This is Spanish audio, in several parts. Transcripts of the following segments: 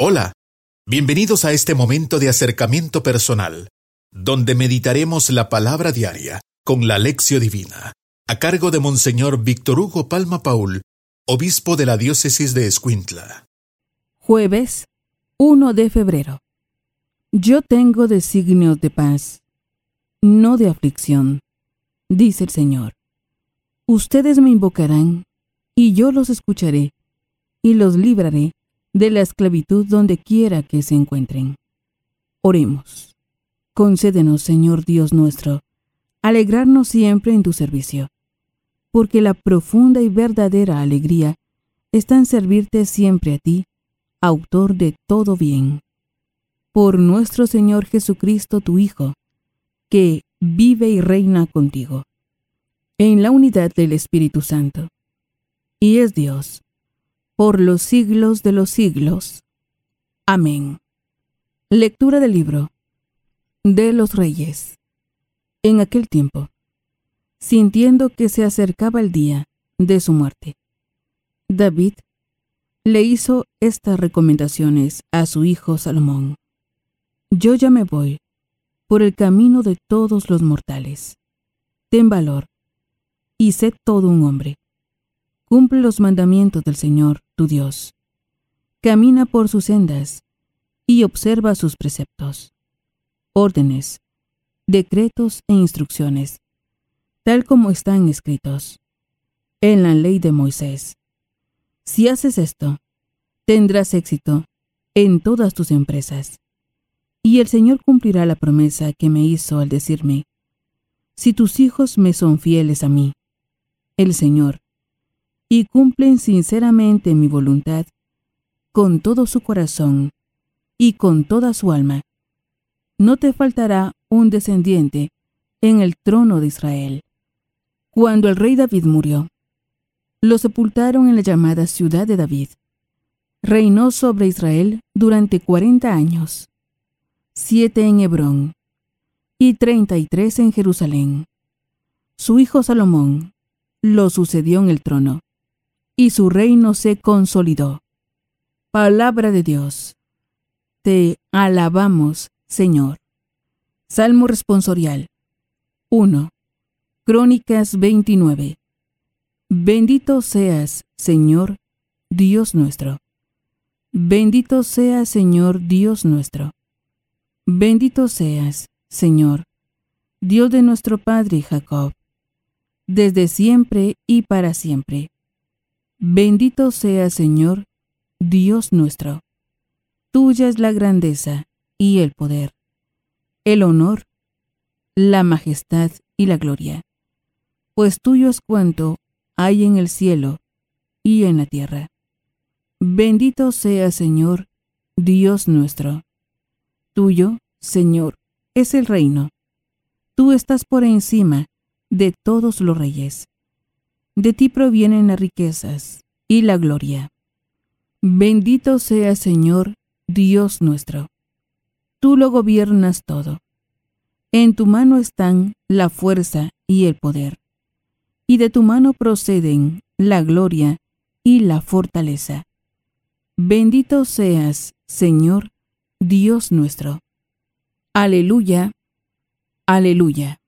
Hola, bienvenidos a este momento de acercamiento personal, donde meditaremos la palabra diaria con la lección divina, a cargo de Monseñor Víctor Hugo Palma Paul, obispo de la diócesis de Escuintla. Jueves 1 de febrero. Yo tengo designios de paz, no de aflicción, dice el Señor. Ustedes me invocarán, y yo los escucharé, y los libraré de la esclavitud donde quiera que se encuentren. Oremos. Concédenos, Señor Dios nuestro, alegrarnos siempre en tu servicio, porque la profunda y verdadera alegría está en servirte siempre a ti, autor de todo bien. Por nuestro Señor Jesucristo, tu Hijo, que vive y reina contigo, en la unidad del Espíritu Santo, y es Dios por los siglos de los siglos. Amén. Lectura del libro de los Reyes. En aquel tiempo, sintiendo que se acercaba el día de su muerte, David le hizo estas recomendaciones a su hijo Salomón. Yo ya me voy por el camino de todos los mortales. Ten valor y sé todo un hombre Cumple los mandamientos del Señor, tu Dios. Camina por sus sendas y observa sus preceptos, órdenes, decretos e instrucciones, tal como están escritos en la ley de Moisés. Si haces esto, tendrás éxito en todas tus empresas. Y el Señor cumplirá la promesa que me hizo al decirme, si tus hijos me son fieles a mí, el Señor y cumplen sinceramente mi voluntad, con todo su corazón y con toda su alma. No te faltará un descendiente en el trono de Israel. Cuando el rey David murió, lo sepultaron en la llamada ciudad de David. Reinó sobre Israel durante cuarenta años, siete en Hebrón y treinta y tres en Jerusalén. Su hijo Salomón lo sucedió en el trono y su reino se consolidó. Palabra de Dios. Te alabamos, Señor. Salmo responsorial. 1. Crónicas 29. Bendito seas, Señor, Dios nuestro. Bendito seas, Señor, Dios nuestro. Bendito seas, Señor, Dios de nuestro Padre Jacob, desde siempre y para siempre. Bendito sea Señor, Dios nuestro. Tuya es la grandeza y el poder, el honor, la majestad y la gloria, pues tuyo es cuanto hay en el cielo y en la tierra. Bendito sea Señor, Dios nuestro. Tuyo, Señor, es el reino. Tú estás por encima de todos los reyes. De ti provienen las riquezas y la gloria. Bendito sea Señor, Dios nuestro. Tú lo gobiernas todo. En tu mano están la fuerza y el poder. Y de tu mano proceden la gloria y la fortaleza. Bendito seas, Señor, Dios nuestro. Aleluya, aleluya.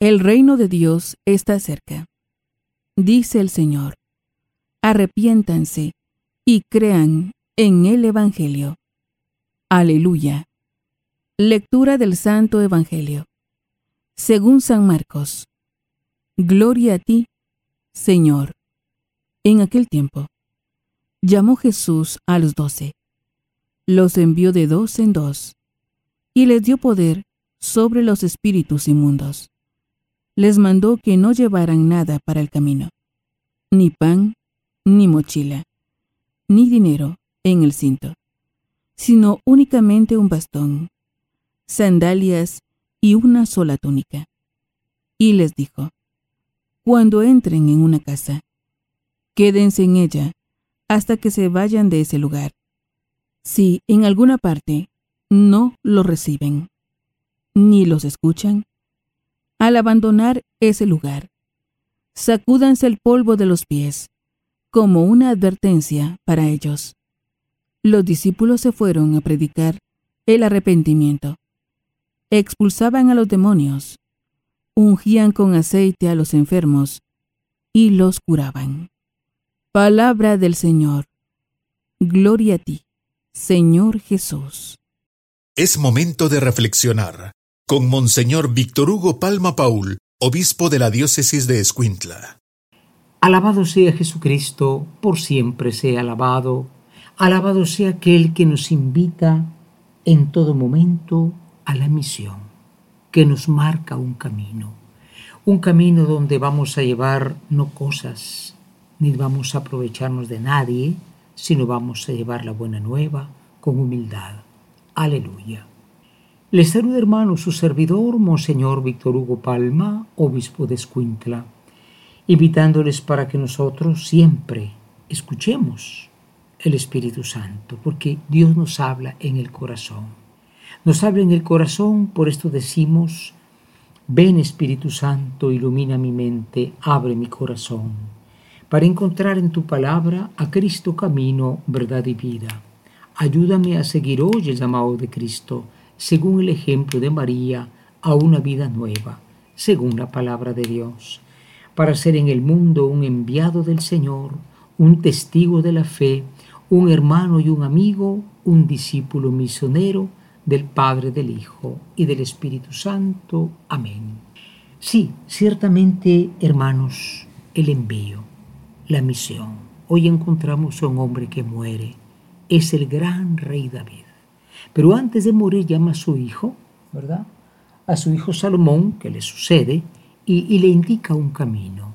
El reino de Dios está cerca dice el Señor. Arrepiéntanse y crean en el Evangelio. Aleluya. Lectura del Santo Evangelio. Según San Marcos. Gloria a ti, Señor. En aquel tiempo, llamó Jesús a los doce. Los envió de dos en dos, y les dio poder sobre los espíritus inmundos les mandó que no llevaran nada para el camino, ni pan, ni mochila, ni dinero en el cinto, sino únicamente un bastón, sandalias y una sola túnica. Y les dijo, cuando entren en una casa, quédense en ella hasta que se vayan de ese lugar. Si en alguna parte no los reciben, ni los escuchan, al abandonar ese lugar. Sacúdanse el polvo de los pies, como una advertencia para ellos. los discípulos se fueron a predicar el arrepentimiento. Expulsaban a los demonios, ungían con aceite a los enfermos y los curaban. Palabra del Señor. Gloria a ti, Señor Jesús. Es momento de reflexionar con Monseñor Víctor Hugo Palma Paul, obispo de la diócesis de Escuintla. Alabado sea Jesucristo, por siempre sea alabado. Alabado sea aquel que nos invita en todo momento a la misión, que nos marca un camino. Un camino donde vamos a llevar no cosas, ni vamos a aprovecharnos de nadie, sino vamos a llevar la buena nueva con humildad. Aleluya. Les saluda hermano su servidor, Monseñor Víctor Hugo Palma, obispo de Escuintla, invitándoles para que nosotros siempre escuchemos el Espíritu Santo, porque Dios nos habla en el corazón. Nos habla en el corazón, por esto decimos, ven Espíritu Santo, ilumina mi mente, abre mi corazón, para encontrar en tu palabra a Cristo camino, verdad y vida. Ayúdame a seguir hoy el llamado de Cristo según el ejemplo de María, a una vida nueva, según la palabra de Dios, para ser en el mundo un enviado del Señor, un testigo de la fe, un hermano y un amigo, un discípulo misionero del Padre, del Hijo y del Espíritu Santo. Amén. Sí, ciertamente, hermanos, el envío, la misión. Hoy encontramos a un hombre que muere. Es el gran rey David. Pero antes de morir llama a su hijo, ¿verdad? A su hijo Salomón, que le sucede, y, le indica un camino,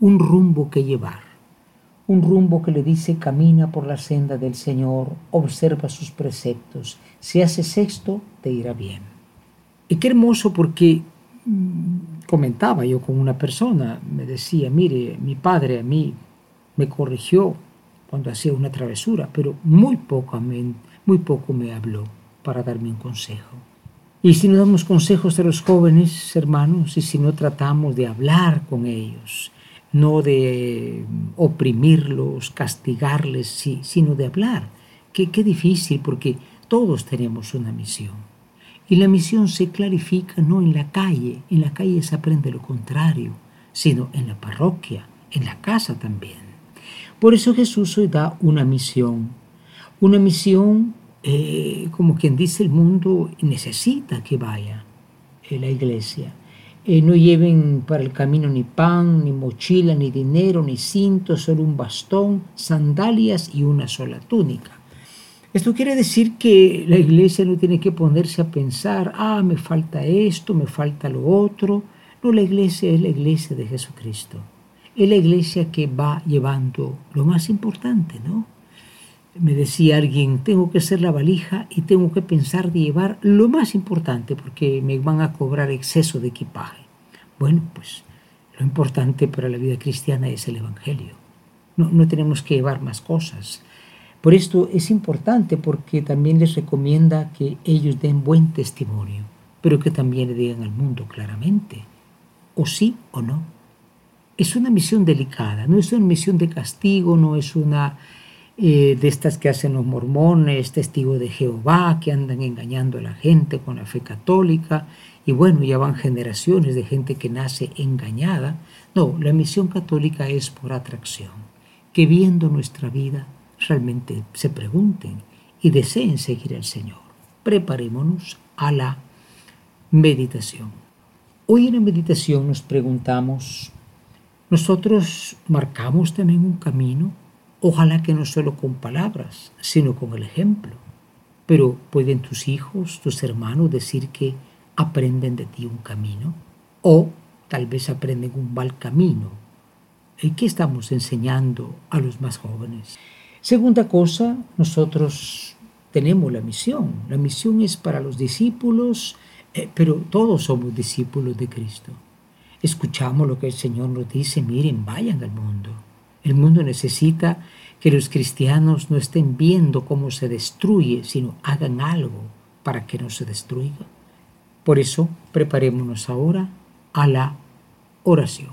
un rumbo que llevar. Un rumbo que le dice camina por la senda del Señor, observa sus preceptos. Si haces esto, te irá bien. Y qué hermoso porque mm, comentaba yo con una persona, me decía, mire, mi padre a mí me corrigió cuando hacía una travesura, pero muy poco muy poco me habló para darme un consejo. Y si no damos consejos a los jóvenes, hermanos, y si no tratamos de hablar con ellos, no de oprimirlos, castigarles, sí, sino de hablar, qué, qué difícil, porque todos tenemos una misión. Y la misión se clarifica no en la calle, en la calle se aprende lo contrario, sino en la parroquia, en la casa también. Por eso Jesús hoy da una misión una misión, eh, como quien dice, el mundo necesita que vaya eh, la iglesia. Eh, no lleven para el camino ni pan, ni mochila, ni dinero, ni cinto, solo un bastón, sandalias y una sola túnica. Esto quiere decir que la iglesia no tiene que ponerse a pensar, ah, me falta esto, me falta lo otro. No, la iglesia es la iglesia de Jesucristo. Es la iglesia que va llevando lo más importante, ¿no? me decía alguien, tengo que hacer la valija y tengo que pensar de llevar lo más importante porque me van a cobrar exceso de equipaje. Bueno, pues lo importante para la vida cristiana es el Evangelio. No, no tenemos que llevar más cosas. Por esto es importante porque también les recomienda que ellos den buen testimonio, pero que también le digan al mundo claramente, o sí o no. Es una misión delicada, no es una misión de castigo, no es una eh, de estas que hacen los mormones, testigos de Jehová, que andan engañando a la gente con la fe católica, y bueno, ya van generaciones de gente que nace engañada. No, la misión católica es por atracción, que viendo nuestra vida realmente se pregunten y deseen seguir al Señor. Preparémonos a la meditación. Hoy en la meditación nos preguntamos, ¿nosotros marcamos también un camino? Ojalá que no solo con palabras, sino con el ejemplo. Pero ¿pueden tus hijos, tus hermanos decir que aprenden de ti un camino? O tal vez aprenden un mal camino. ¿Y qué estamos enseñando a los más jóvenes? Segunda cosa, nosotros tenemos la misión. La misión es para los discípulos, eh, pero todos somos discípulos de Cristo. Escuchamos lo que el Señor nos dice, miren, vayan al mundo el mundo necesita que los cristianos no estén viendo cómo se destruye, sino hagan algo para que no se destruya. Por eso, preparémonos ahora a la oración.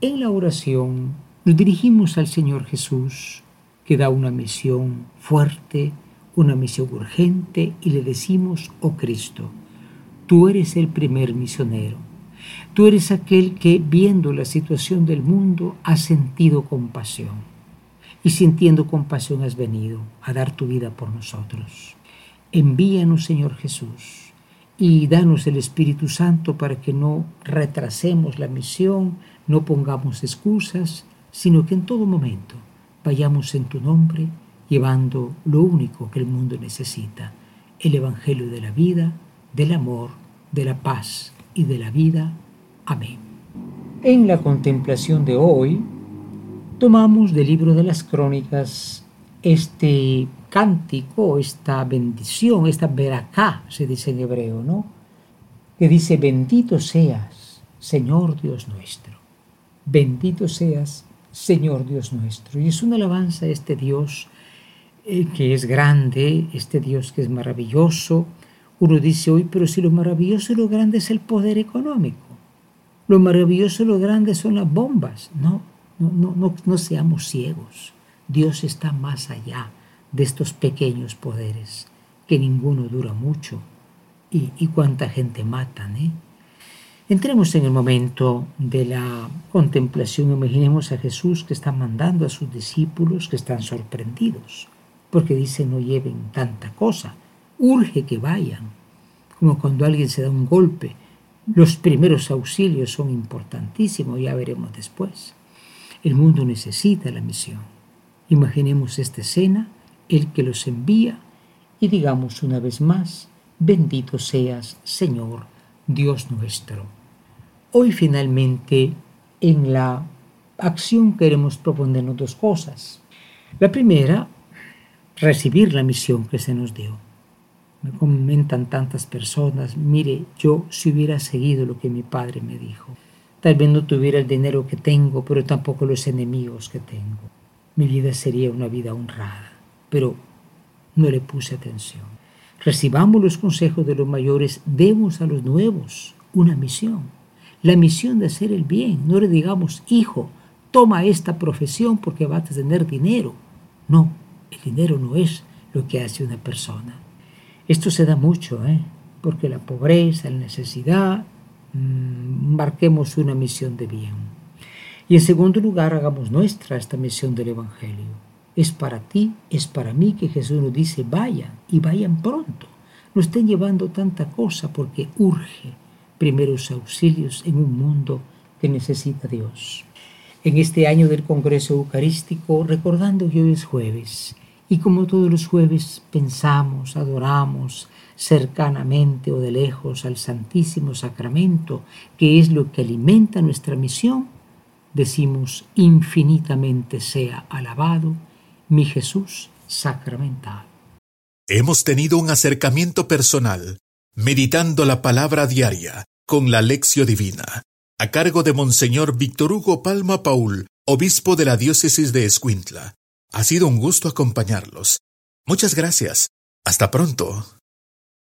En la oración nos dirigimos al Señor Jesús, que da una misión fuerte, una misión urgente y le decimos, oh Cristo, tú eres el primer misionero. Tú eres aquel que, viendo la situación del mundo, ha sentido compasión. Y sintiendo compasión has venido a dar tu vida por nosotros. Envíanos, Señor Jesús, y danos el Espíritu Santo para que no retrasemos la misión, no pongamos excusas, sino que en todo momento vayamos en tu nombre llevando lo único que el mundo necesita, el Evangelio de la vida, del amor, de la paz y de la vida. Amén. En la contemplación de hoy, tomamos del libro de las crónicas este cántico, esta bendición, esta veracá, se dice en hebreo, ¿no? Que dice, bendito seas, Señor Dios nuestro. Bendito seas, Señor Dios nuestro. Y es una alabanza a este Dios eh, que es grande, este Dios que es maravilloso. Uno dice hoy, pero si lo maravilloso y lo grande es el poder económico, lo maravilloso y lo grande son las bombas. No, no, no, no, seamos ciegos. Dios está más allá de estos pequeños poderes, que ninguno dura mucho. Y, y cuánta gente matan, ¿eh? Entremos en el momento de la contemplación. Imaginemos a Jesús que está mandando a sus discípulos que están sorprendidos, porque dice no lleven tanta cosa, urge que vayan, como cuando alguien se da un golpe. Los primeros auxilios son importantísimos, ya veremos después. El mundo necesita la misión. Imaginemos esta escena, el que los envía, y digamos una vez más, bendito seas, Señor, Dios nuestro. Hoy finalmente en la acción queremos proponernos dos cosas. La primera, recibir la misión que se nos dio. Me comentan tantas personas, mire, yo si hubiera seguido lo que mi padre me dijo, tal vez no tuviera el dinero que tengo, pero tampoco los enemigos que tengo. Mi vida sería una vida honrada, pero no le puse atención. Recibamos los consejos de los mayores, demos a los nuevos una misión la misión de hacer el bien. No le digamos, hijo, toma esta profesión porque vas a tener dinero. No, el dinero no es lo que hace una persona. Esto se da mucho, ¿eh? porque la pobreza, la necesidad, mm, marquemos una misión de bien. Y en segundo lugar, hagamos nuestra esta misión del Evangelio. Es para ti, es para mí que Jesús nos dice, vayan y vayan pronto. No estén llevando tanta cosa porque urge primeros auxilios en un mundo que necesita Dios. En este año del Congreso Eucarístico, recordando que hoy es jueves, y como todos los jueves pensamos, adoramos cercanamente o de lejos al Santísimo Sacramento, que es lo que alimenta nuestra misión, decimos infinitamente sea alabado mi Jesús sacramental. Hemos tenido un acercamiento personal Meditando la palabra diaria con la lección divina, a cargo de Monseñor Víctor Hugo Palma Paul, obispo de la diócesis de Escuintla. Ha sido un gusto acompañarlos. Muchas gracias. Hasta pronto.